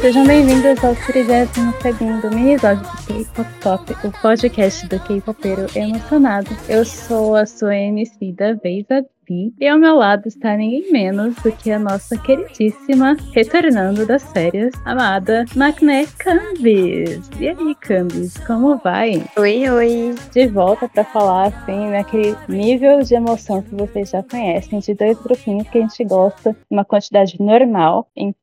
Sejam bem-vindos ao 32 mini-episódio do K-Pop Top, o podcast do K-Popeiro emocionado. Eu sou a sua MC da vez, e ao meu lado está ninguém menos do que a nossa queridíssima, retornando das férias, amada Macné Cambis. E aí, Cambis, como vai? Oi, oi. De volta para falar, assim, naquele nível de emoção que vocês já conhecem, de dois grupinhos que a gente gosta, uma quantidade normal. Então,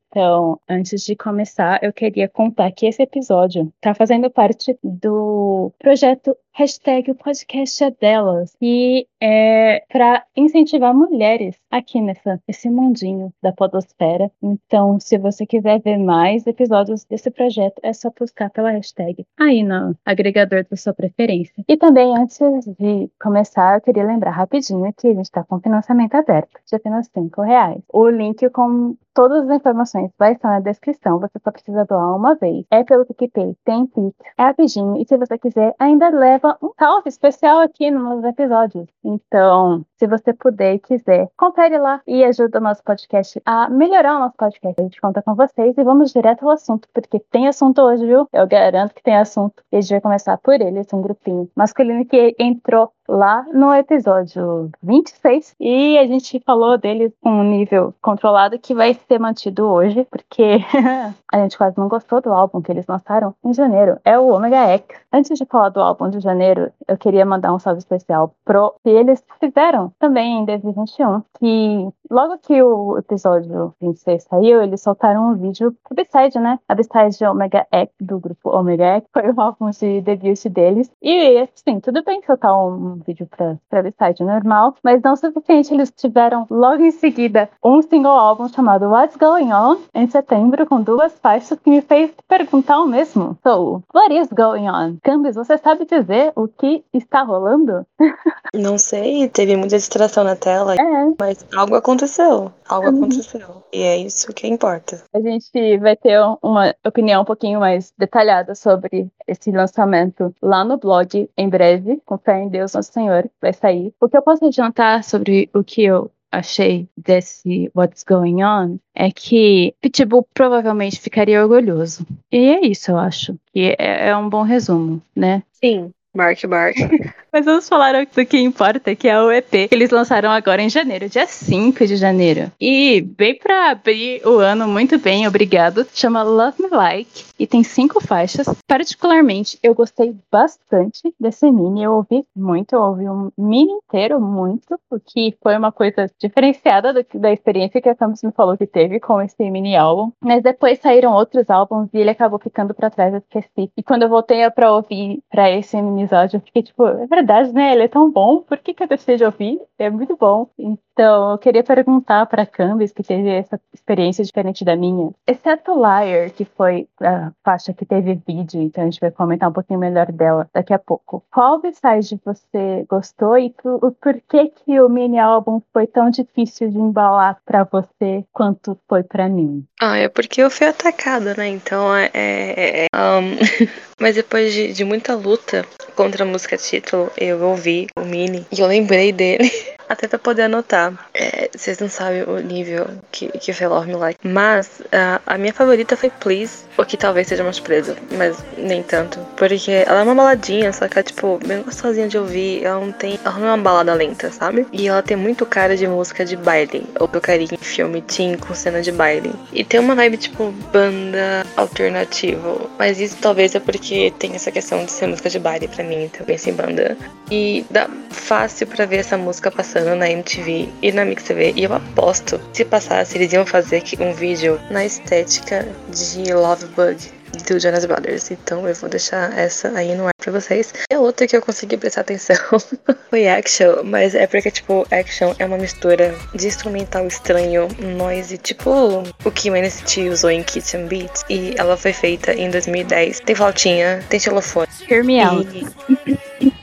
antes de começar, eu queria contar que esse episódio está fazendo parte do projeto hashtag o podcast é delas, e é para incentivar mulheres aqui nessa, nesse mundinho da podosfera. Então, se você quiser ver mais episódios desse projeto, é só buscar pela hashtag aí no agregador da sua preferência. E também, antes de começar, eu queria lembrar rapidinho que a gente está com financiamento aberto, de apenas R$ reais. O link com todas as informações vai estar na descrição, você só precisa doar uma vez. É pelo PicPay, tem Pix, é rapidinho, e se você quiser, ainda leva um salve especial aqui nos episódios. Então, se você puder e quiser, confere lá e ajuda o nosso podcast a melhorar o nosso podcast. A gente conta com vocês e vamos direto ao assunto, porque tem assunto hoje, viu? Eu garanto que tem assunto. E a gente vai começar por eles, um grupinho masculino que entrou lá no episódio 26 e a gente falou deles com um nível controlado que vai ser mantido hoje, porque a gente quase não gostou do álbum que eles lançaram em janeiro. É o Omega X. Antes de falar do álbum de janeiro, eu queria mandar um salve especial pro que eles fizeram também em 2021, que logo que o episódio 26 saiu, eles soltaram um vídeo a B-side, né? A B-side de Omega X, do grupo Omega X, foi o álbum de debut deles. E, assim, tudo bem soltar um vídeo para website normal, mas não o suficiente. Eles tiveram logo em seguida um single álbum chamado What's Going On em setembro, com duas faixas que me fez perguntar o mesmo. So, what is going on? Cambis, você sabe dizer o que está rolando? Não sei, teve muita distração na tela, é. mas algo aconteceu. Algo uhum. aconteceu. E é isso que importa. A gente vai ter uma opinião um pouquinho mais detalhada sobre esse lançamento lá no blog em breve, com fé em Deus, nosso Senhor, vai sair. O que eu posso adiantar sobre o que eu achei desse What's Going On é que Pitbull provavelmente ficaria orgulhoso. E é isso, eu acho. Que é, é um bom resumo, né? Sim, Mark Mark. Mas vamos falar do que importa, que é o EP que eles lançaram agora em janeiro, dia 5 de janeiro. E bem para abrir o ano muito bem, obrigado. Chama Love Me Like e tem cinco faixas. Particularmente, eu gostei bastante desse mini. Eu ouvi muito, eu ouvi um mini inteiro muito, o que foi uma coisa diferenciada do, da experiência que a Campos me falou que teve com esse mini álbum. Mas depois saíram outros álbuns e ele acabou ficando para trás, eu esqueci. E quando eu voltei para ouvir para esse mini episódio, eu fiquei tipo, é verdade, né? Ele é tão bom, por que, que eu deixei de ouvir? É muito bom. Então, eu queria perguntar para Canvas, que teve essa experiência diferente da minha, exceto Liar, que foi a faixa que teve vídeo, então a gente vai comentar um pouquinho melhor dela daqui a pouco. Qual mensagem você gostou e por, por que o mini álbum foi tão difícil de embalar para você quanto foi para mim? Ah, é porque eu fui atacada, né? Então é. é, é um... Mas depois de, de muita luta contra a música título, eu ouvi o mini e eu lembrei dele. Até pra poder anotar. É, vocês não sabem o nível que, que foi Love Me Like. Mas uh, a minha favorita foi Please, o que talvez seja mais preso, mas nem tanto. Porque ela é uma baladinha, só que é tipo, bem gostosinha de ouvir. Ela não tem. Ela não é uma balada lenta, sabe? E ela tem muito cara de música de baile. Ou tocaria em filme teen com cena de baile. E tem uma vibe tipo banda alternativa. Mas isso talvez é porque tem essa questão de ser música de baile pra mim, então bem sem banda. E dá fácil para ver essa música passando passando na MTV e na Mix TV. E eu aposto, se passasse, eles iam fazer um vídeo na estética de Love Bug do Jonas Brothers. Então eu vou deixar essa aí no ar pra vocês. E a outra que eu consegui prestar atenção foi Action, mas é porque, tipo, Action é uma mistura de instrumental estranho, noise, tipo o que o NCT usou em Kitchen Beats. E ela foi feita em 2010. Tem flautinha, tem xilofone. Hear me out.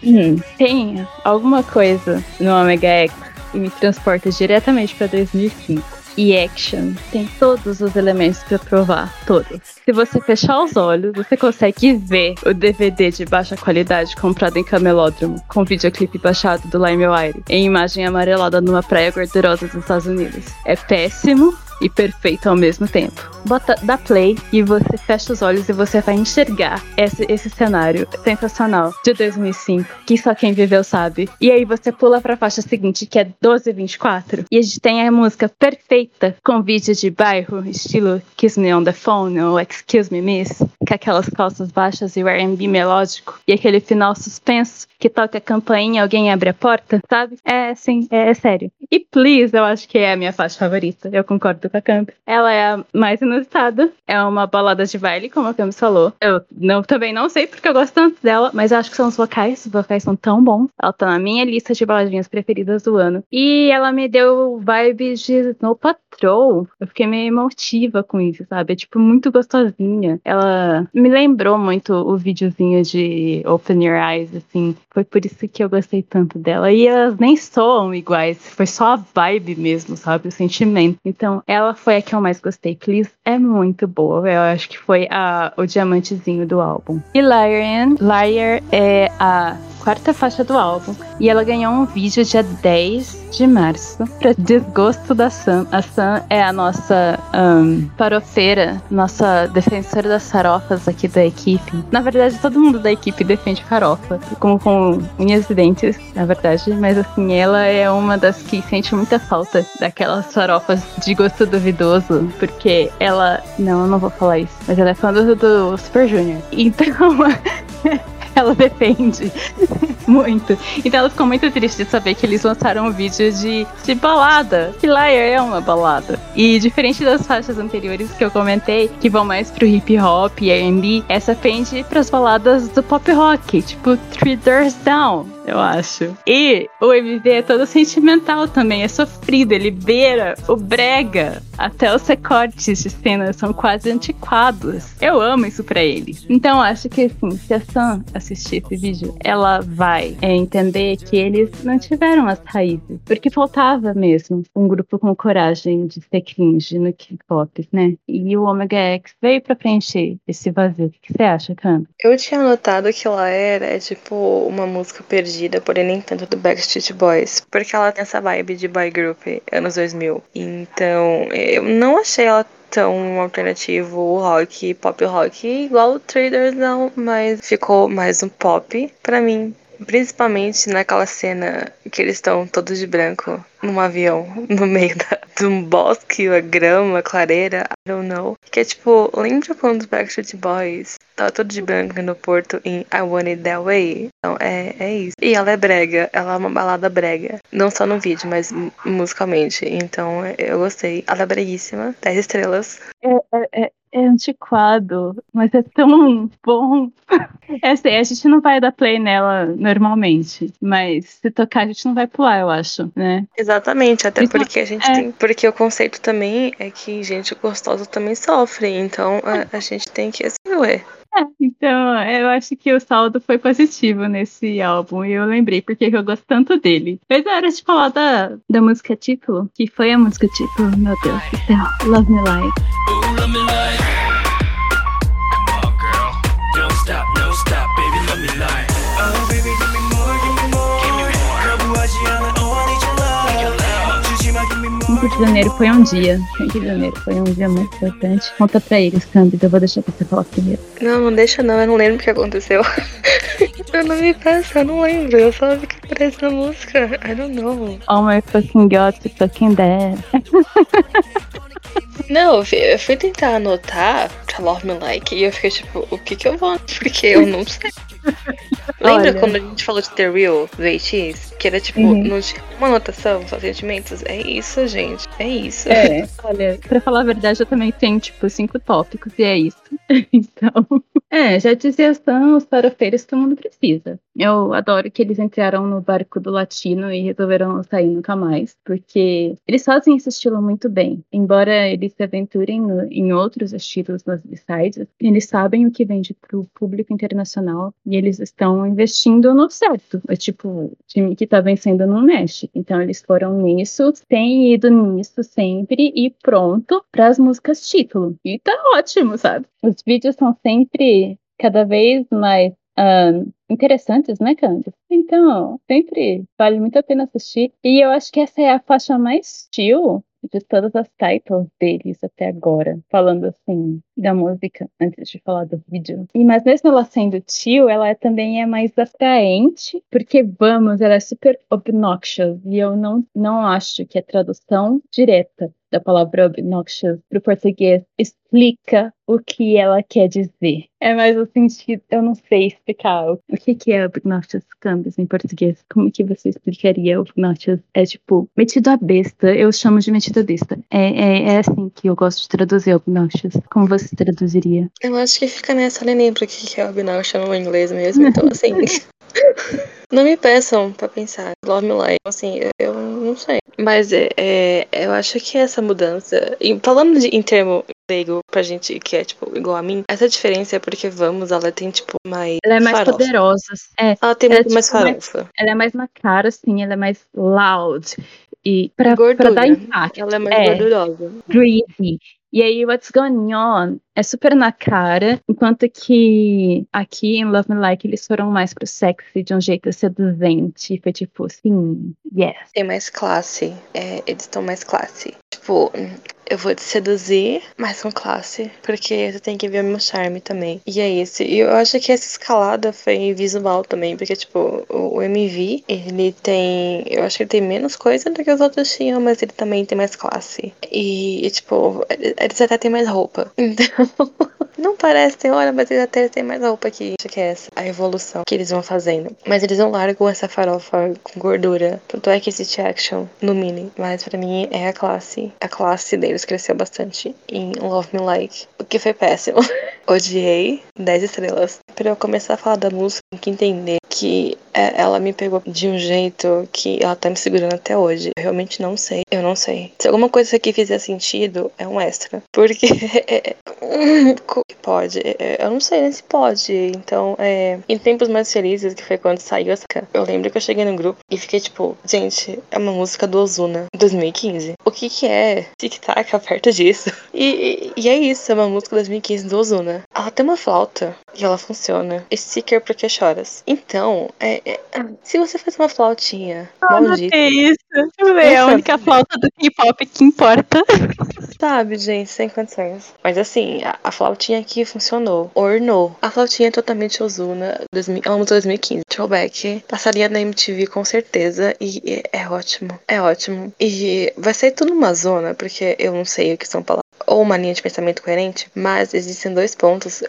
E... tem alguma coisa no Omega X e me transporta diretamente para 2005 e action. Tem todos os elementos para provar, todos. Se você fechar os olhos, você consegue ver o DVD de baixa qualidade comprado em camelódromo, com videoclipe baixado do LimeWire, em imagem amarelada numa praia gordurosa dos Estados Unidos. É péssimo, e perfeito ao mesmo tempo. Bota da play e você fecha os olhos e você vai enxergar esse, esse cenário sensacional de 2005 que só quem viveu sabe. E aí você pula para a faixa seguinte que é 1224 e a gente tem a música perfeita com vídeo de bairro estilo Kiss Me on the Phone ou Excuse Me Miss, com aquelas calças baixas e o R&B melódico e aquele final suspenso que toca a campainha, alguém abre a porta, sabe? É, sim, é, é sério. E Please, eu acho que é a minha faixa favorita. Eu concordo com a Camp. Ela é a mais inusitada. É uma balada de baile, como a Camp falou. Eu não, também não sei porque eu gosto tanto dela, mas acho que são os vocais. Os vocais são tão bons. Ela tá na minha lista de baladinhas preferidas do ano. E ela me deu vibes de Snow Patrol. Eu fiquei meio emotiva com isso, sabe? É tipo muito gostosinha. Ela me lembrou muito o videozinho de Open Your Eyes, assim. Foi por isso que eu gostei tanto dela. E elas nem soam iguais. Foi só a vibe mesmo, sabe? O sentimento. Então, ela foi a que eu mais gostei. Please é muito boa. Eu acho que foi a, o diamantezinho do álbum. E Liar, Liar é a quarta faixa do álbum e ela ganhou um vídeo dia 10 de março para desgosto da Sam. A Sam é a nossa um, farofeira, nossa defensora das farofas aqui da equipe. Na verdade, todo mundo da equipe defende farofa, como com unhas e dentes, na verdade, mas assim, ela é uma das que sente muita falta daquelas farofas de gosto duvidoso, porque ela. Não, eu não vou falar isso, mas ela é fã do, do Super Junior. Então. ela defende muito. Então ela ficou muito triste de saber que eles lançaram um vídeo de, de balada. Que Liar é uma balada. E diferente das faixas anteriores que eu comentei, que vão mais pro hip hop e R&B, essa pende pras baladas do pop rock, tipo Three Doors Down eu acho. E o MV é todo sentimental também, é sofrido, ele beira o brega. Até os recortes de cena são quase antiquados. Eu amo isso pra ele. Então acho que assim, se a Sam assistir esse vídeo, ela vai é, entender que eles não tiveram as raízes. Porque faltava mesmo um grupo com coragem de ser cringe no K-pop, né? E o Omega X veio pra preencher esse vazio. O que você acha, Cam? Eu tinha notado que ela era, é tipo, uma música perdida perdida, porém nem tanto do Backstreet Boys, porque ela tem essa vibe de boy group anos 2000. Então, eu não achei ela tão alternativo rock, pop rock, igual o Traders não, mas ficou mais um pop para mim. Principalmente naquela cena que eles estão todos de branco num avião, no meio da, de um bosque, a grama, clareira, I don't know. Que é tipo, lembra quando os Backstreet Boys tava todo de branco no porto em I Want It That Way? Então, é, é isso. E ela é brega, ela é uma balada brega. Não só no vídeo, mas musicalmente. Então, eu gostei. Ela é breguíssima, 10 estrelas. É, é, é é antiquado, mas é tão bom. É assim, a gente não vai dar play nela normalmente, mas se tocar a gente não vai pular, eu acho, né? Exatamente, até então, porque a gente é. tem. Porque o conceito também é que gente gostosa também sofre, então a, a gente tem que assim, ué. É, então, eu acho que o saldo foi positivo nesse álbum. E eu lembrei porque eu gosto tanto dele. Mas era de falar da, da música título, que foi a música título, meu Deus do céu. Love Me Like. love me like. 5 de janeiro foi um dia. 5 de janeiro foi um dia muito importante. Conta pra eles, Câmbio. Eu vou deixar você falar primeiro. Não, não deixa não. Eu não lembro o que aconteceu. eu não me peço, eu não lembro. Eu só vi que aparece na música. I don't know. Oh my fucking god, fucking dead. Não, eu fui tentar anotar pra Love Me Like e eu fiquei tipo, o que que eu vou? Porque eu não sei. Lembra Olha. quando a gente falou de The Real VX? Que era tipo, uhum. não tinha uma anotação, só sentimentos? É isso, gente. É isso. É, olha, pra falar a verdade, eu também tenho, tipo, cinco tópicos e é isso. então. É, já dizia são os farofeiros que o mundo precisa. Eu adoro que eles entraram no barco do latino e resolveram sair nunca mais, porque eles fazem esse estilo muito bem. Embora eles se aventurem no, em outros estilos nas sides, eles sabem o que vende para o público internacional e eles estão investindo no certo. É tipo, o time que tá vencendo não mexe. Então eles foram nisso, têm ido nisso sempre e pronto para as músicas título. E tá ótimo, sabe? Os vídeos são sempre cada vez mais um, interessantes, né, Candice? Então, sempre vale muito a pena assistir. E eu acho que essa é a faixa mais chill de todas as titles deles até agora, falando assim da música antes de falar do vídeo. E mas mesmo ela sendo tio, ela também é mais atraente, porque vamos, ela é super obnoxious e eu não não acho que a tradução direta da palavra obnoxious para o português explica o que ela quer dizer. É mais o sentido, eu não sei explicar o que, que é obnoxious canvas em português. Como que você explicaria obnoxious? É tipo, metido a besta, eu chamo de metido a besta. É, é, é assim que eu gosto de traduzir obnoxious. Como você traduziria? Eu acho que fica nessa, nem lembro o que é obnoxious no inglês mesmo, então assim... Não me peçam pra pensar. Love Me Like. Assim, eu não sei. Mas é, é, eu acho que essa mudança. E falando de, em termo leigo pra gente que é, tipo, igual a mim, essa diferença é porque Vamos, ela tem, tipo, mais. Ela é mais farofa. poderosa. É, ela tem ela muito é, tipo, mais farofa. Mais, ela é mais na cara, assim, ela é mais loud. E pra, pra dar impacto. Ela é mais é, gordurosa. Greasy. E aí, What's Going On é super na cara, enquanto que aqui em Love Me Like eles foram mais pro sexy de um jeito seduzente. Foi tipo, assim, yes. Tem mais classe. É, eles estão mais classe. Tipo, eu vou te seduzir, mas com classe, porque você tem que ver o meu charme também. E é isso. E eu acho que essa escalada foi visual também, porque, tipo, o, MV, ele tem. Eu acho que ele tem menos coisa do que os outros tinham, mas ele também tem mais classe. E, e tipo, eles até têm mais roupa. Então. Não parece, tem hora, mas eles até têm mais roupa aqui. Acho que é essa a evolução que eles vão fazendo. Mas eles não largam essa farofa com gordura. Tanto é que existe action no mini. Mas para mim é a classe. A classe deles cresceu bastante em Love Me Like. O que foi péssimo. Odiei 10 estrelas. Pra eu começar a falar da música, tem que entender que ela me pegou de um jeito que ela tá me segurando até hoje. Eu realmente não sei. Eu não sei. Se alguma coisa aqui fizer sentido, é um extra. Porque. pode. Eu não sei nem se pode. Então, é. Em tempos mais felizes, que foi quando saiu essa. Eu lembro que eu cheguei no grupo e fiquei tipo, gente, é uma música do Ozuna, 2015. O que que é tic-tac perto disso? E, e, e, é isso, é uma música 2015 do Ozuna. Ela tem uma flauta e ela funciona. E sticker porque choras. Então, é, é, se você faz uma flautinha ah, maldita. É isso. É a única flauta do K-pop que importa. Sabe, gente, sem condições. Mas assim, a, a, flautinha aqui funcionou. Ornou. A flautinha é totalmente Ozuna. 2000, é uma 2015. Throwback. Passaria na MTV com certeza. E, e é ótimo. É ótimo. E vai ser tudo uma zona, porque eu não sei o que são palavras ou uma linha de pensamento coerente, mas existem dois pontos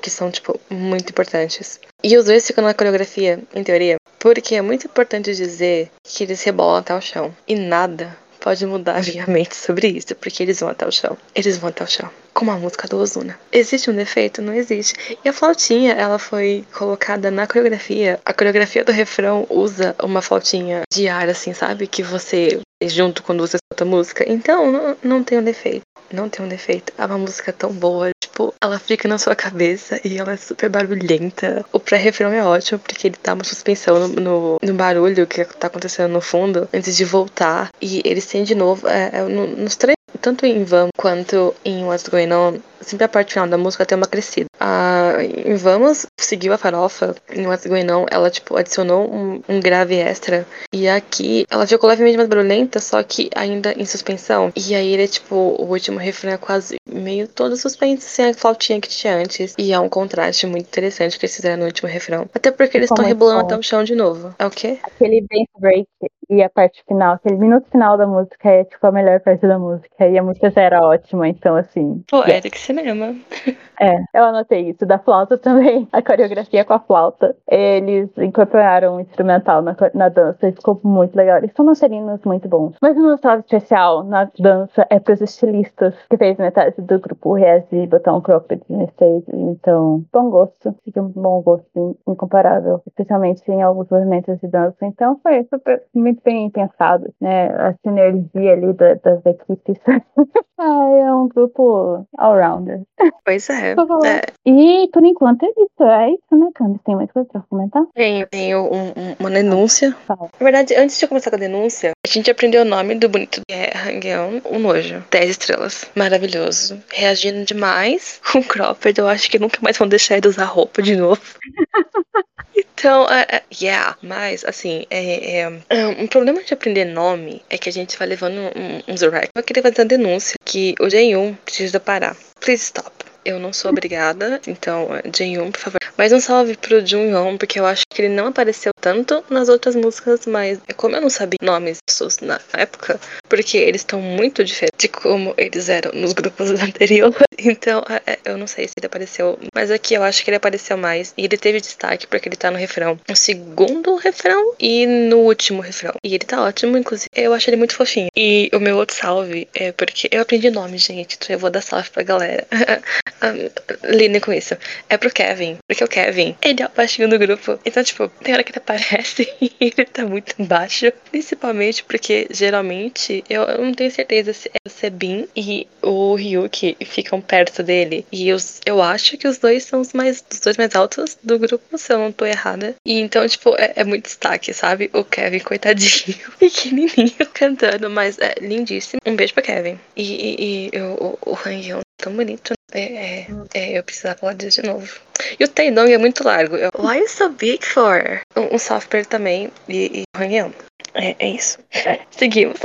que são, tipo, muito importantes. E os dois ficam na coreografia, em teoria, porque é muito importante dizer que eles rebolam até o chão. E nada pode mudar minha mente sobre isso, porque eles vão até o chão. Eles vão até o chão. Como a música do Ozuna. Existe um defeito? Não existe. E a flautinha, ela foi colocada na coreografia. A coreografia do refrão usa uma flautinha de ar, assim, sabe? Que você junto quando você escuta a música. Então, não, não tem um defeito. Não tem um defeito. É uma música tão boa. Tipo, ela fica na sua cabeça e ela é super barulhenta. O pré-refrão é ótimo porque ele dá uma suspensão no, no, no, barulho que tá acontecendo no fundo antes de voltar. E eles têm de novo, é, é, no, nos três tanto em Vamos quanto em What's Going On, sempre a parte final da música tem uma crescida. Em Vamos, seguiu a farofa, em What's Going On, ela, tipo, adicionou um, um, grave extra. E aqui, ela ficou levemente mais barulhenta, só que ainda em suspensão. E aí ele é, tipo, o último refrão é quase meio todo suspenso, sem a flautinha que tinha antes. E é um contraste muito interessante que eles fizeram no último refrão. Até porque eles estão rebolando até o chão de novo. É o quê? Aquele dance break e a parte final, aquele minuto final da música é, tipo, a melhor parte da música. E a música já era ótima, então, assim. Pô, yeah. Eric Cinema. É, eu anotei isso da flauta também, a coreografia com a flauta. Eles incorporaram um instrumental na, na dança e ficou muito legal. Eles são dançarinos muito bons. Mas o meu especial na dança é pros estilistas que fez metade do grupo Rez e botar um cropped stage. Então, bom gosto. Fica um bom gosto incomparável, especialmente em alguns movimentos de dança. Então, foi super, muito bem pensado, né? A sinergia ali da, das equipes. ah, é um grupo all-rounder. Pois é. É. E por enquanto é isso, é isso, né, Candice? Tem mais coisa pra comentar? Tenho, tenho um, um, uma denúncia. Fala. Na verdade, antes de eu começar com a denúncia, a gente aprendeu o nome do bonito é Rangueon, um nojo. 10 estrelas. Maravilhoso. Reagindo demais com o Cropper. Eu acho que nunca mais vão deixar ele usar roupa de novo. Então, uh, yeah, mas assim, é, é, um problema de aprender nome é que a gente vai levando um, uns um Eu queria fazer uma denúncia que o J1 precisa parar. Please stop. Eu não sou obrigada, então, Jin-Yoon, por favor. Mais um salve pro Jun-Yoon, porque eu acho que ele não apareceu tanto nas outras músicas, mas como eu não sabia nomes pessoas na época, porque eles estão muito diferentes de como eles eram nos grupos anteriores, então é, é, eu não sei se ele apareceu, mas aqui eu acho que ele apareceu mais e ele teve destaque porque ele tá no refrão, no segundo refrão e no último refrão. E ele tá ótimo, inclusive. Eu acho ele muito fofinho. E o meu outro salve é porque eu aprendi nome, gente, então eu vou dar salve pra galera. um, lidem com isso. É pro Kevin. Porque o Kevin, ele é o baixinho do grupo. Então, tipo, tem hora que ele aparece e ele tá muito baixo. Principalmente porque, geralmente, eu, eu não tenho certeza se é o Sebin e o Ryuki ficam perto dele. E eu, eu acho que os dois são os mais os dois mais altos do grupo, se eu não tô errada. E então, tipo, é, é muito destaque, sabe? O Kevin, coitadinho, pequenininho, cantando, mas é lindíssimo. Um beijo pra Kevin. E, e, e o, o Han tão bonito. É, é, é, eu precisava falar disso de novo. E o Tendong é muito largo. Eu, Why is so big for? Um, um software também e, e. É, é isso. Seguimos.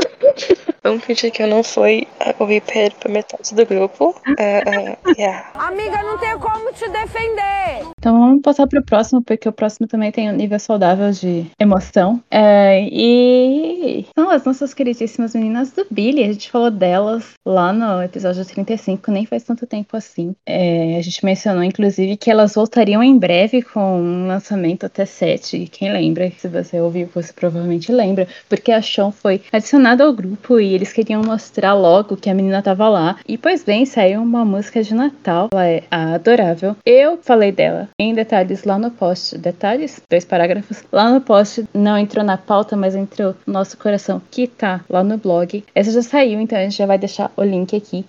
Vamos fingir que eu não fui o VP pra metade do grupo. Uh, uh, yeah. Amiga, não tem como te defender. Então vamos passar pro próximo, porque o próximo também tem um nível saudável de emoção. É, e são as nossas queridíssimas meninas do Billy. A gente falou delas lá no episódio 35, nem faz tanto tempo assim. É, a gente mencionou, inclusive, que elas voltariam em breve com um lançamento até 7. Quem lembra? Se você ouviu, você provavelmente lembra, porque a Sean foi adicionada ao grupo e eles queriam mostrar logo que a menina tava lá. E pois bem, saiu uma música de Natal. Ela é adorável. Eu falei dela em detalhes lá no post. Detalhes? Dois parágrafos. Lá no post não entrou na pauta, mas entrou no nosso coração, que tá lá no blog. Essa já saiu, então a gente já vai deixar o link aqui.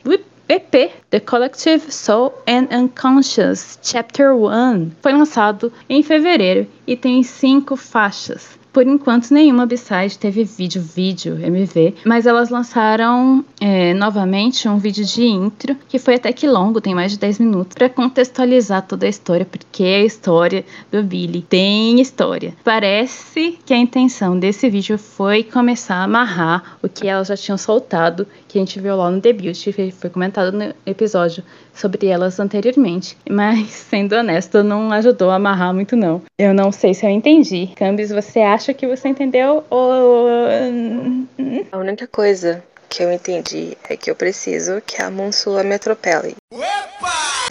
EP, The Collective Soul and Unconscious, Chapter 1, foi lançado em fevereiro e tem cinco faixas. Por enquanto, nenhuma B-side teve vídeo, vídeo, MV, mas elas lançaram é, novamente um vídeo de intro, que foi até que longo, tem mais de 10 minutos, para contextualizar toda a história, porque a história do Billy tem história. Parece que a intenção desse vídeo foi começar a amarrar o que elas já tinham soltado, que a gente viu lá no debut, que foi comentado no episódio sobre elas anteriormente. Mas, sendo honesto, não ajudou a amarrar muito, não. Eu não sei se eu entendi. Cambis, você acha que você entendeu ou. A única coisa que eu entendi é que eu preciso que a Monsula me atropele.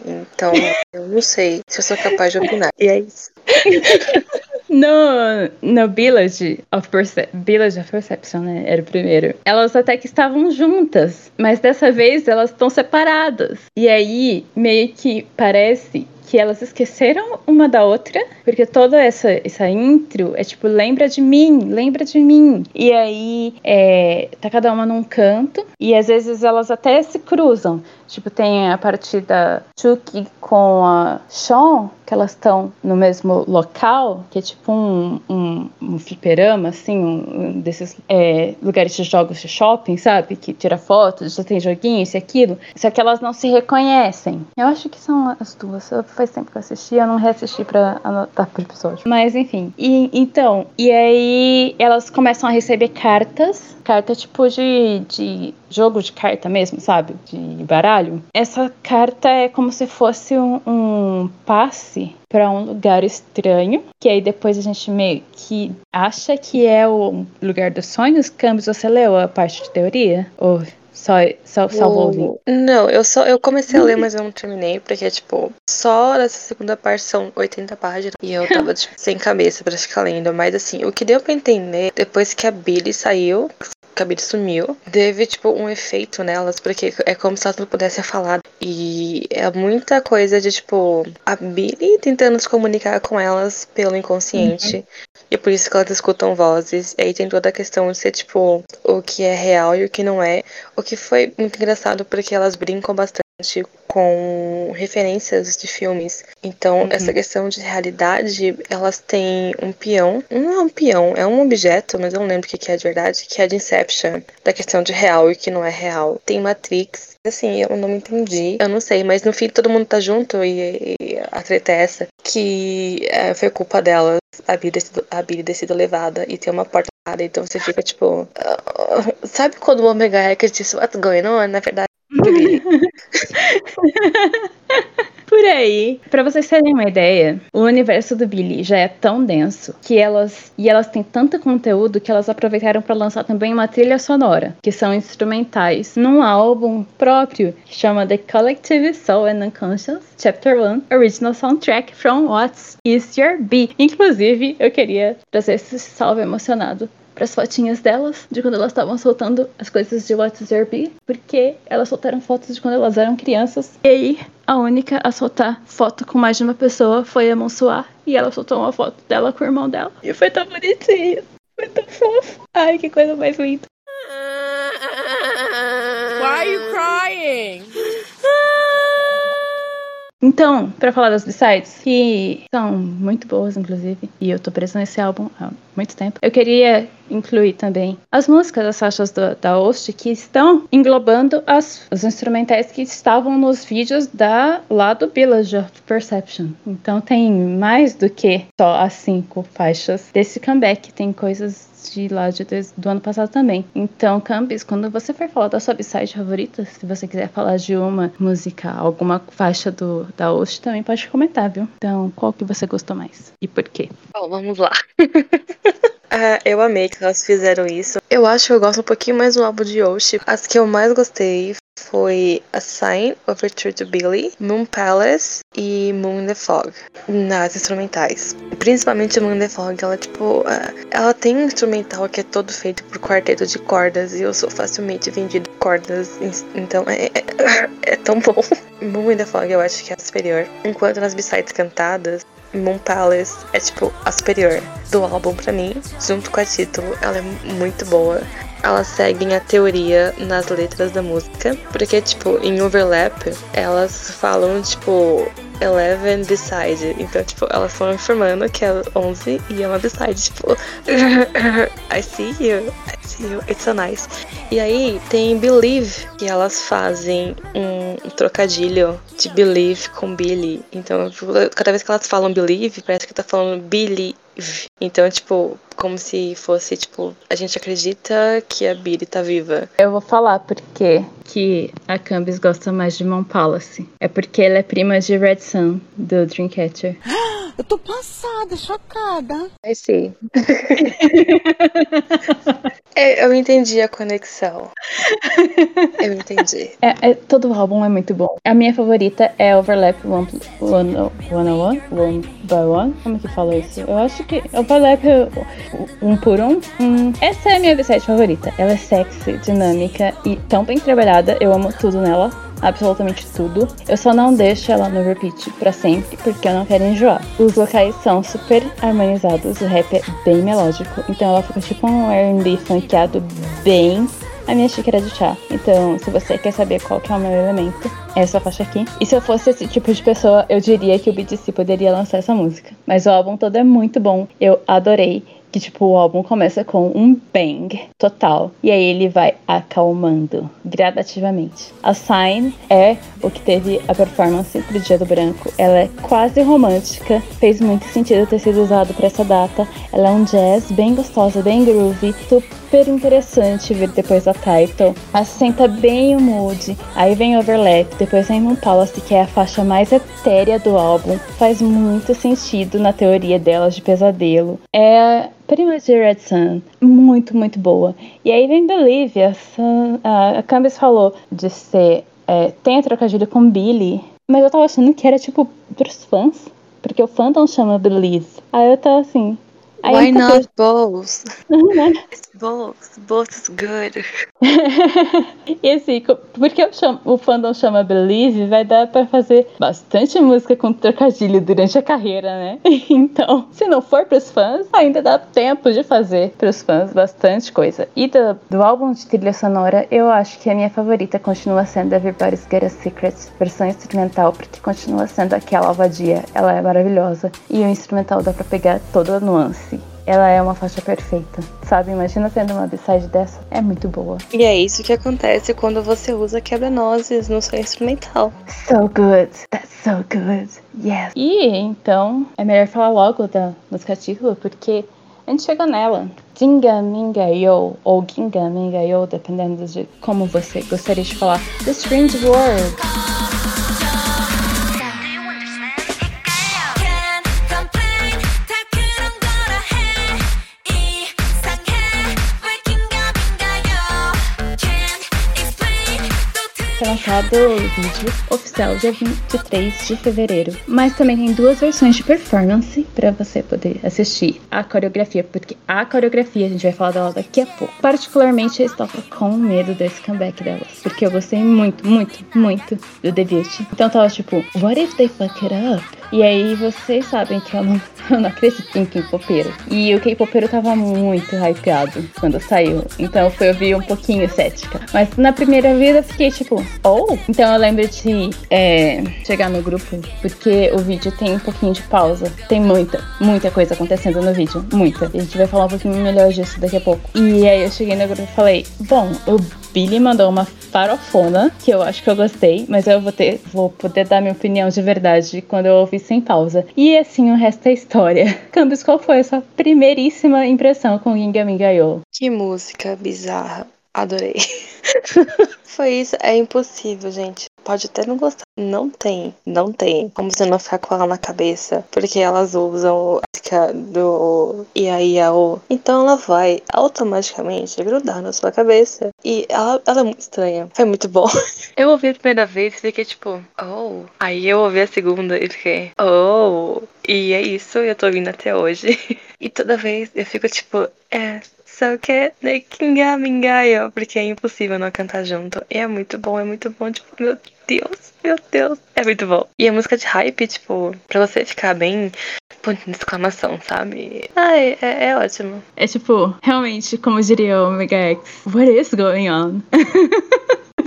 Então, eu não sei se eu sou capaz de opinar. E é isso. No, no Village of, Perce Village of Perception, né? Era o primeiro. Elas até que estavam juntas, mas dessa vez elas estão separadas. E aí, meio que parece que elas esqueceram uma da outra, porque toda essa, essa intro é tipo, lembra de mim, lembra de mim. E aí é, tá cada uma num canto, e às vezes elas até se cruzam. Tipo, tem a parte da Chuki com a Sean, que elas estão no mesmo local, que é tipo um, um, um fliperama, assim, um, desses é, lugares de jogos de shopping, sabe? Que tira fotos, já tem joguinho, isso e aquilo. Só que elas não se reconhecem. Eu acho que são as duas. Faz tempo que eu assisti, eu não reassisti pra anotar pro episódio. Mas enfim. E então, e aí elas começam a receber cartas. Carta tipo de, de jogo de carta mesmo, sabe? De baralho. Essa carta é como se fosse um, um passe para um lugar estranho, que aí depois a gente meio que acha que é o lugar dos sonhos. Campos, você leu a parte de teoria? Ou Só, só salvou ouvir? Não, eu só eu comecei a ler, mas eu não terminei, porque, tipo, só essa segunda parte são 80 páginas. E eu tava, tipo, sem cabeça pra ficar lendo. Mas assim, o que deu pra entender, depois que a Billy saiu, a Billy sumiu, teve, tipo, um efeito nelas, porque é como se elas não pudessem falar. E é muita coisa de, tipo, a Billy tentando se comunicar com elas pelo inconsciente. Uhum. E por isso que elas escutam vozes. E aí tem toda a questão de ser, tipo, o que é real e o que não é. O que foi muito engraçado porque elas brincam bastante com referências de filmes. Então, uhum. essa questão de realidade, elas têm um peão. Não é um peão, é um objeto, mas eu não lembro o que é de verdade, que é de Inception, da questão de real e que não é real. Tem Matrix. Assim, eu não me entendi. Eu não sei, mas no fim todo mundo tá junto e, e a treta é essa. Que é, foi culpa delas a Billy, a Billy ter sido levada e ter uma porta então você fica tipo. Uh, sabe quando o Omega Hacker disse What's going on? Na verdade, Por aí. Para vocês terem uma ideia, o universo do Billy já é tão denso que elas e elas têm tanto conteúdo que elas aproveitaram para lançar também uma trilha sonora, que são instrumentais, num álbum próprio que chama The Collective Soul and Unconscious Chapter 1 Original Soundtrack from What's Is Your Be. Inclusive, eu queria trazer esse salve emocionado para as fotinhas delas, de quando elas estavam soltando as coisas de What's Your Be, porque elas soltaram fotos de quando elas eram crianças. E aí, a única a soltar foto com mais de uma pessoa foi a Monsoir, e ela soltou uma foto dela com o irmão dela. E foi tão bonitinho, foi tão fofo. Ai, que coisa mais linda. Why are you crying? Então, para falar das B-sides, que são muito boas, inclusive, e eu tô presa nesse álbum há muito tempo, eu queria incluir também as músicas, as faixas do, da Host que estão englobando as, os instrumentais que estavam nos vídeos da lá do Village of Perception. Então tem mais do que só as cinco faixas desse comeback, tem coisas de lá de, do ano passado também. Então, Campis, quando você for falar da sua site favorita, se você quiser falar de uma música, alguma faixa do, da Osh, também pode comentar, viu? Então, qual que você gostou mais? E por quê? Bom, vamos lá. Uh, eu amei que elas fizeram isso. Eu acho que eu gosto um pouquinho mais do álbum de Yoshi. As que eu mais gostei foi A Sign, Overture to Billy, Moon Palace e Moon in the Fog, nas instrumentais. Principalmente Moon in the Fog, ela tipo, uh, ela tem um instrumental que é todo feito por quarteto de cordas e eu sou facilmente vendido cordas, então é, é, é tão bom. Moon in the Fog eu acho que é superior. Enquanto nas b-sides cantadas, Moon Palace é tipo a superior do álbum para mim, junto com a título. Ela é muito boa. Elas seguem a teoria nas letras da música, porque tipo, em overlap, elas falam tipo Eleven beside. Então, tipo, elas estão informando que é 11 e é uma beside. Tipo, I see you, Nice. E aí tem Believe, que elas fazem um, trocadilho de Believe com Billy. Então, cada vez que elas falam Believe, parece que tá falando Billy então, tipo, como se fosse, tipo, a gente acredita que a Billy tá viva. Eu vou falar porque que a Cambis gosta mais de Mount Palace. É porque ela é prima de Red Sun, do Dreamcatcher. Eu tô passada, chocada. I see. é, eu entendi a conexão. Eu entendi. É, é, todo o álbum é muito bom. A minha favorita é Overlap One, one, one, one, one by One. Como que fala isso? Eu acho que Overlap um por um. Hum, essa é a minha B7 favorita. Ela é sexy, dinâmica e tão bem trabalhada. Eu amo tudo nela absolutamente tudo. Eu só não deixo ela no repeat para sempre, porque eu não quero enjoar. Os vocais são super harmonizados, o rap é bem melódico, então ela fica tipo um R&B funkeado bem a minha xícara de chá. Então, se você quer saber qual que é o meu elemento, é essa faixa aqui. E se eu fosse esse tipo de pessoa, eu diria que o BTC poderia lançar essa música. Mas o álbum todo é muito bom. Eu adorei que tipo o álbum começa com um bang total e aí ele vai acalmando gradativamente. A Sign é o que teve a performance pro Dia do Branco. Ela é quase romântica, fez muito sentido ter sido usado para essa data. Ela é um jazz bem gostosa, bem groovy, super interessante ver depois da title. Assenta bem o mood. Aí vem Overlap, depois vem Moon Palace, que é a faixa mais etérea do álbum. Faz muito sentido na teoria delas de pesadelo. É prima de Red Sun. Muito, muito boa. E aí vem Believe, a, Sun, a, a falou de ser. É, tem a trocadilho com Billy, mas eu tava achando que era tipo pros fãs. Porque o fandom chama Believe. Aí eu tava assim. Aí Why not both? Né? It's both. Both is good. e assim, porque eu chamo- o fandom chama Believe, vai dar pra fazer bastante música com trocadilho durante a carreira, né? Então, se não for pros fãs, ainda dá tempo de fazer pros fãs bastante coisa. E do, do álbum de trilha sonora, eu acho que a minha favorita continua sendo Everybody's Get a Secret, versão instrumental, porque continua sendo aquela vadia. Ela é maravilhosa. E o instrumental dá pra pegar toda a nuance. Ela é uma faixa perfeita, sabe? Imagina tendo uma b-side dessa. É muito boa. E é isso que acontece quando você usa quebra-nozes no seu instrumental. So good. That's so good. Yes. E então, é melhor falar logo da música título, porque a gente chegou nela. Dinga Minga Yo, ou Ginga Minga Yo, dependendo de como você gostaria de falar. The Strange World. Lançado o vídeo oficial dia 23 de fevereiro. Mas também tem duas versões de performance para você poder assistir a coreografia, porque a coreografia a gente vai falar dela daqui a pouco. Particularmente eu estava com medo desse comeback delas, porque eu gostei muito, muito, muito do debut. Então tava tipo, what if they fuck it up? E aí vocês sabem que eu não, eu não acredito em K-popeiro. E o K-popeiro tava muito hypeado quando saiu. Então eu fui ouvir um pouquinho cética. Mas na primeira vida eu fiquei tipo, oh! Então eu lembro de é, chegar no grupo, porque o vídeo tem um pouquinho de pausa. Tem muita, muita coisa acontecendo no vídeo. Muita. E a gente vai falar um pouquinho melhor disso daqui a pouco. E aí eu cheguei no grupo e falei, bom, o Billy mandou uma farofona, que eu acho que eu gostei, mas eu vou ter, vou poder dar minha opinião de verdade quando eu ouvir sem pausa. E assim o resto é história. Campos, qual foi a sua primeiríssima impressão com Ginga Minga Yo? Que música bizarra. Adorei. Foi isso. É impossível, gente. Pode até não gostar. Não tem. Não tem. Como você não ficar com ela na cabeça. Porque elas usam música do Iaiao. Então ela vai automaticamente grudar na sua cabeça. E ela, ela é muito estranha. Foi muito bom. Eu ouvi a primeira vez e fiquei tipo, oh. Aí eu ouvi a segunda e fiquei, oh. E é isso, eu tô ouvindo até hoje. E toda vez eu fico tipo, é, só que né, Kinga Mingayo, porque é impossível não cantar junto. E é muito bom, é muito bom, tipo, meu Deus, meu Deus, é muito bom. E a música de hype, tipo, pra você ficar bem, ponto de exclamação, sabe? Ai, é, é ótimo. É tipo, realmente, como diria o Mega X, what is going on?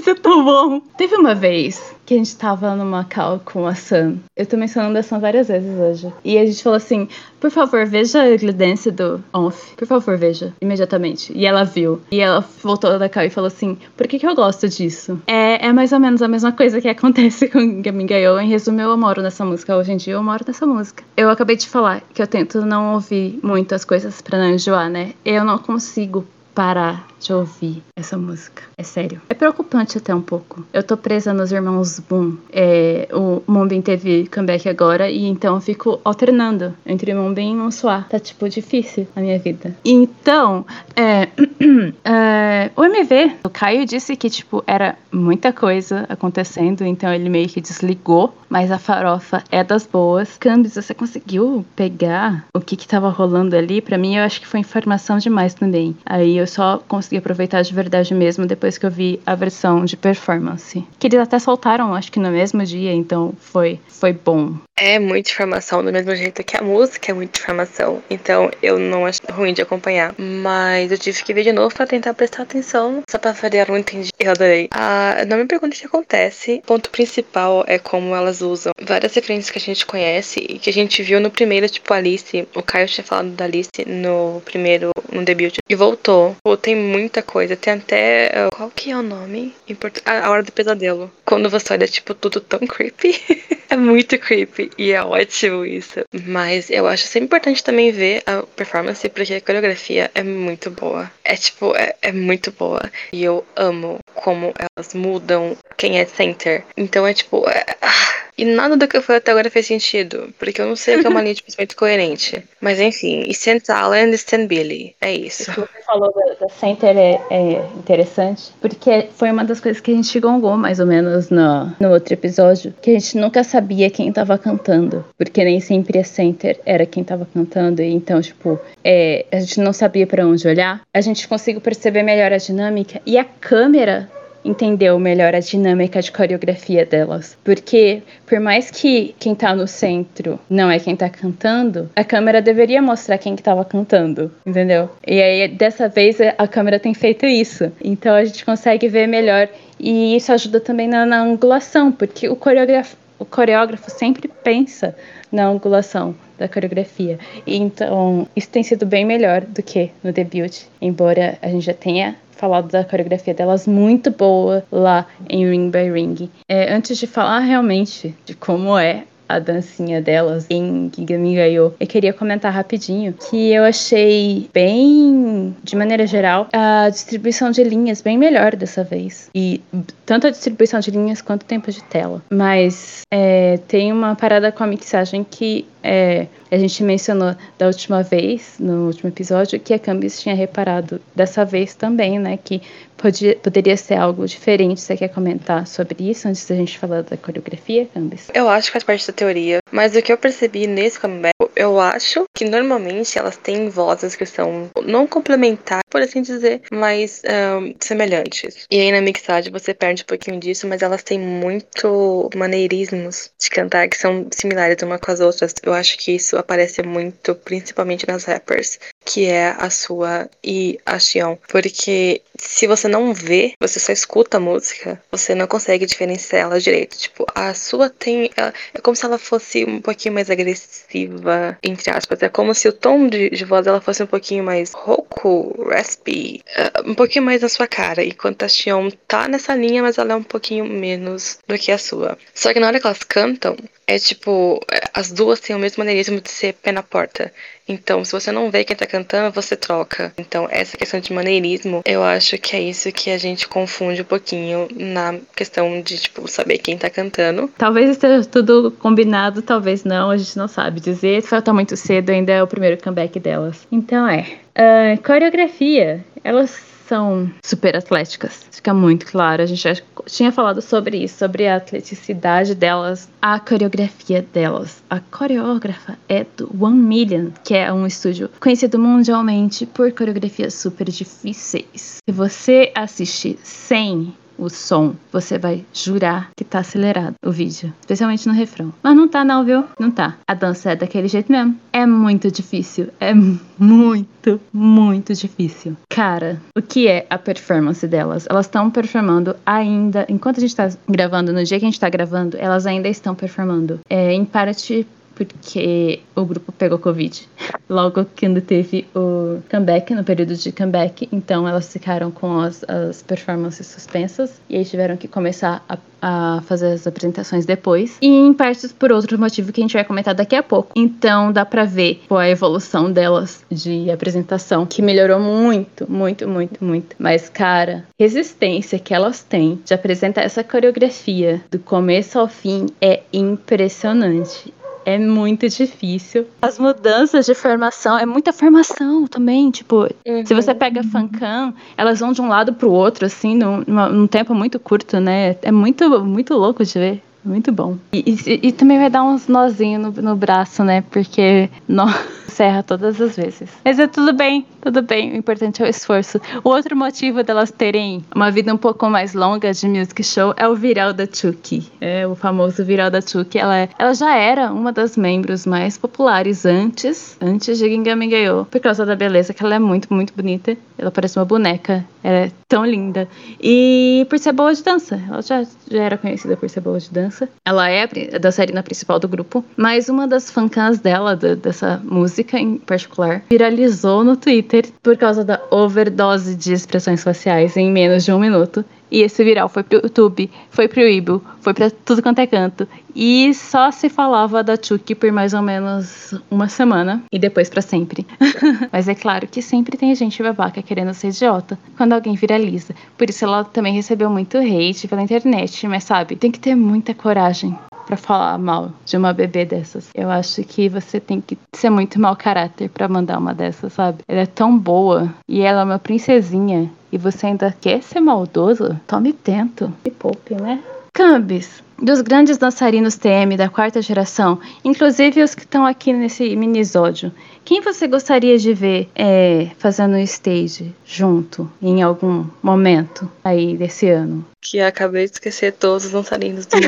É tão bom. Teve uma vez que a gente tava numa call com a Sam. Eu tô mencionando a Sam várias vezes hoje. E a gente falou assim: por favor, veja a Dance do Onf. Por favor, veja. Imediatamente. E ela viu. E ela voltou da call e falou assim: por que, que eu gosto disso? É, é mais ou menos a mesma coisa que acontece com Gamingayo. Em resumo, eu moro nessa música. Hoje em dia eu moro nessa música. Eu acabei de falar que eu tento não ouvir muitas coisas pra não enjoar, né? Eu não consigo parar de ouvir essa música. É sério. É preocupante até um pouco. Eu tô presa nos irmãos Boom. É, o Moonbin teve comeback agora e então eu fico alternando entre Moonbin e Monsoir. Tá, tipo, difícil a minha vida. Então, é, é, o MV, o Caio disse que, tipo, era muita coisa acontecendo, então ele meio que desligou, mas a farofa é das boas. Cambis, você conseguiu pegar o que que tava rolando ali? Pra mim, eu acho que foi informação demais também. Aí eu só consegui aproveitar de verdade mesmo depois que eu vi a versão de performance. Que eles até soltaram, acho que no mesmo dia, então foi, foi bom. É muita informação, do mesmo jeito que a música é muita informação. Então eu não acho ruim de acompanhar. Mas eu tive que ver de novo pra tentar prestar atenção. Só pra variar, não entendi. Eu adorei. Ah, não me pergunte o que acontece. O ponto principal é como elas usam várias referências que a gente conhece e que a gente viu no primeiro, tipo Alice. O Caio tinha falado da Alice no primeiro, no debut. E voltou. Pô, tem muita coisa. Tem até. ah, Qual que é o nome? Em a Hora do Pesadelo. Quando você olha, tipo, tudo tão creepy. é muito creepy. E é ótimo isso. Mas eu acho sempre importante também ver a performance, porque a coreografia é muito boa. É tipo, é, é muito boa. E eu amo como elas mudam quem é center. Então é tipo. é- ah, E nada do que eu falei até agora fez sentido. Porque eu não sei o que é uma linha de pensamento coerente. Mas enfim, e Stan Allen e Stan Billy. É isso. O que você falou da, da Center é, é interessante, porque foi uma das coisas que a gente gongou mais ou menos no, no outro episódio, que a gente nunca sabia quem tava cantando, porque nem sempre a Center era quem tava cantando, e então, tipo, é, a gente não sabia para onde olhar. A gente conseguiu perceber melhor a dinâmica, e a câmera entendeu melhor a dinâmica de coreografia delas. Porque, por mais que quem tá no centro não é quem tá cantando, a câmera deveria mostrar quem que tava cantando, entendeu? E aí, dessa vez, a câmera tem feito isso. Então a gente consegue ver melhor. E isso ajuda também na, na angulação, porque o coreógrafo, o coreógrafo sempre pensa na angulação da coreografia. Então, isso tem sido bem melhor do que no debut, embora a gente já tenha falado da coreografia delas muito boa lá em Ring by Ring. É, antes de falar realmente de como é a dancinha delas em Gigami Gaio. Eu queria comentar rapidinho que eu achei bem, de maneira geral, a distribuição de linhas bem melhor dessa vez. E tanto a distribuição de linhas quanto o tempo de tela. Mas é, tem uma parada com a mixagem que é, a gente mencionou da última vez, no último episódio, que a Cambis tinha reparado dessa vez também, né? Que podia, poderia ser algo diferente. Você quer comentar sobre isso antes da gente falar da coreografia, Cambis? Eu acho que faz parte da teoria, mas o que eu percebi nesse comeback, eu acho que normalmente elas têm vozes que são não complementares, por assim dizer, mas ahn, semelhantes. E aí na mixagem você perde um pouquinho disso, mas elas têm muito maneirismos de cantar que são similares uma com as outras. Eu acho que isso aparece muito, principalmente nas rappers, que é a sua e a Xion. Porque se você não vê, você só escuta a música, você não consegue diferenciar ela direito. Tipo, a sua tem. ela- É como se ela fosse um pouquinho mais agressiva, entre aspas. É como se o tom de, de voz dela fosse um pouquinho mais rouco, raspy, eh, um pouquinho mais na sua cara. Enquanto a Xion tá nessa linha, mas ela é um pouquinho menos do que a sua. Só que na hora que elas cantam, é tipo, é, as duas têm o mesmo maneirismo de ser pé na porta. Então, se você não vê quem tá cantando, você troca. Então, essa questão de maneirismo, eu acho que é isso que a gente confunde um pouquinho na questão de, tipo, saber quem tá cantando. Talvez esteja tudo combinado, talvez não, a gente não sabe dizer. Falta muito cedo, ainda é o primeiro comeback delas. Então é. Ah, coreografia, elas são super atléticas. Fica muito claro. A gente já tinha falado sobre isso, sobre a atleticidade delas, a coreografia delas. A coreógrafa é do One Million, que é um estúdio conhecido mundialmente por coreografias super difíceis. Se você assistir sem o som, você vai jurar que tá acelerado o vídeo, especialmente no refrão. Mas não tá não, viu? Não tá. A dança é daquele jeito mesmo. É muito difícil, é muito, muito difícil. Cara, o que é a performance delas? Elas estão performando ainda, enquanto a gente tá gravando, no dia que a gente tá gravando, elas ainda estão performando. É, em parte porque o grupo pegou Covid. Logo quando teve o comeback, no período de comeback, então elas ficaram com as, as performances suspensas e aí tiveram que começar a, a fazer as apresentações depois. E em partes por outro motivo que a gente vai comentar daqui a pouco. Então dá pra ver a evolução delas de apresentação, que melhorou muito, muito, muito, muito. Mas, cara, resistência que elas têm de apresentar essa coreografia do começo ao fim é impressionante é muito difícil. As mudanças de formação, é muita formação também, tipo, se você pega Fancam, elas vão de um lado pro outro, assim, num, num tempo muito curto, né? É muito, muito louco de ver. Muito bom. E, e- e também vai dar uns nozinhos no, no braço, né? Porque nó serra todas as vezes. Mas é tudo bem, tudo bem. O importante é o esforço. O outro motivo delas terem uma vida um pouco mais longa de music show é o viral da Chucky. É o famoso viral da Chucky. Ela, é- ela já era uma das membros mais populares antes, antes de Gingami Gayo, por causa da beleza, que ela é muito, muito bonita. Ela parece uma boneca. Ela é tão linda. E por ser boa de dança. Ela já, já era conhecida por ser boa de dança. Ela é a a dançarina principal do grupo. Mas uma das fancams dela, da- dessa música em particular, viralizou no Twitter por causa da overdose de expressões faciais em menos de um minuto. E esse viral foi pro YouTube, foi pro Weibo, foi pra tudo quanto é canto. E só se falava da Chucky por mais ou menos uma semana. E depois pra sempre. Mas é claro que sempre tem gente babaca querendo ser idiota quando alguém viraliza. Por isso ela também recebeu muito hate pela internet. Mas sabe, tem que ter muita coragem pra falar mal de uma bebê dessas. Eu acho que você tem que ser muito mau caráter pra mandar uma dessas, sabe? Ela é tão boa e ela é uma princesinha e você ainda quer ser maldoso? Tome tento. Me poupe, né? Cambis, dos grandes dançarinos TM da quarta geração, inclusive os que estão aqui nesse minisódio, quem você gostaria de ver é, fazendo um stage junto em algum momento aí desse ano? Que acabei de esquecer todos os dançarinos do mundo.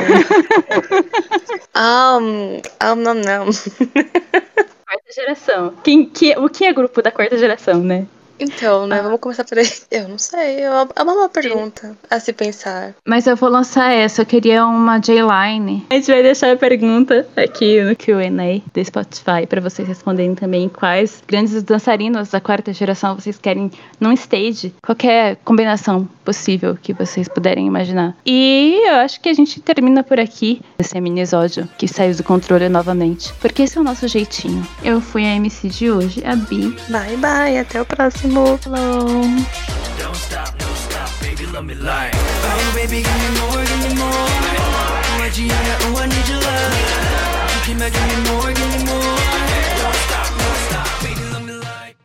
um, um, não, não. Quarta geração. Quem, que, o que é grupo da quarta geração, né? Então, né, vamos começar por aí. Eu não sei, é uma, é uma boa pergunta a se pensar. Mas eu vou lançar essa, eu queria uma J-Line. A gente vai deixar a pergunta aqui no Q&A do Spotify para vocês responderem também quais grandes dançarinos da quarta geração vocês querem num stage. Qualquer combinação possível que vocês puderem imaginar. E eu acho que a gente termina por aqui esse minisódio que saiu do controle novamente. Porque esse é o nosso jeitinho. Eu fui a MC de hoje, a Bi. Bye, bye, até o próximo. Hello. Don't stop, no stop, baby, let me lie. Oh, baby, give me more, give me more. Oh, I, ooh, I need your love. You keep making me more, give me